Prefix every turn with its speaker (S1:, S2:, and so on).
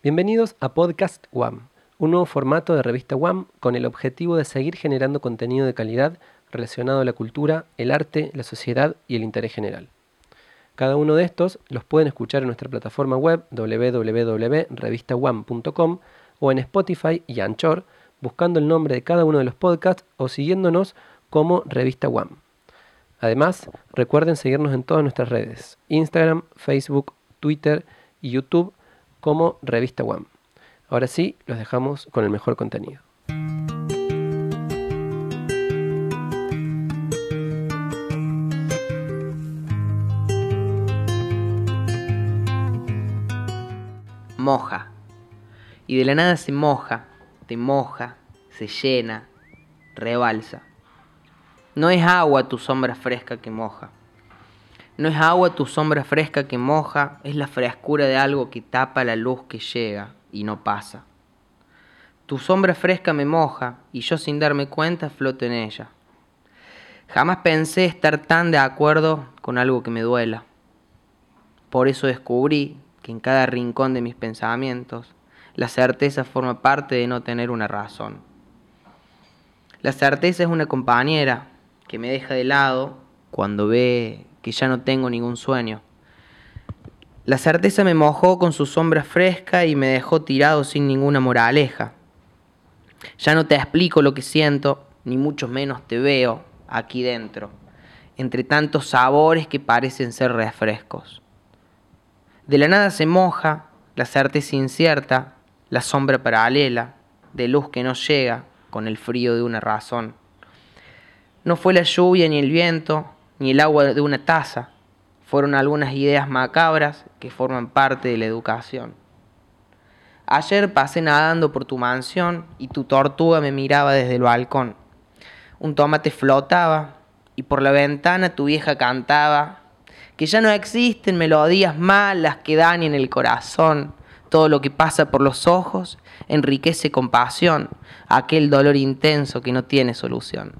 S1: Bienvenidos a Podcast WAM, un nuevo formato de revista WAM con el objetivo de seguir generando contenido de calidad relacionado a la cultura, el arte, la sociedad y el interés general. Cada uno de estos los pueden escuchar en nuestra plataforma web www.revistawam.com o en Spotify y Anchor, buscando el nombre de cada uno de los podcasts o siguiéndonos como Revista WAM. Además, recuerden seguirnos en todas nuestras redes, Instagram, Facebook, Twitter y YouTube como Revista WAM. Ahora sí, los dejamos con el mejor contenido.
S2: Moja. Y de la nada se moja, te moja, se llena, rebalsa. No es agua tu sombra fresca que moja. No es agua tu sombra fresca que moja, es la frescura de algo que tapa la luz que llega y no pasa. Tu sombra fresca me moja y yo sin darme cuenta floto en ella. Jamás pensé estar tan de acuerdo con algo que me duela. Por eso descubrí que en cada rincón de mis pensamientos la certeza forma parte de no tener una razón. La certeza es una compañera que me deja de lado cuando ve que ya no tengo ningún sueño. La certeza me mojó con su sombra fresca y me dejó tirado sin ninguna moraleja. Ya no te explico lo que siento, ni mucho menos te veo aquí dentro, entre tantos sabores que parecen ser refrescos. De la nada se moja, la certeza incierta, la sombra paralela, de luz que no llega con el frío de una razón. No fue la lluvia ni el viento, ni el agua de una taza. Fueron algunas ideas macabras que forman parte de la educación. Ayer pasé nadando por tu mansión y tu tortuga me miraba desde el balcón. Un tomate flotaba y por la ventana tu vieja cantaba que ya no existen melodías malas que dañen el corazón. Todo lo que pasa por los ojos enriquece con pasión aquel dolor intenso que no tiene solución.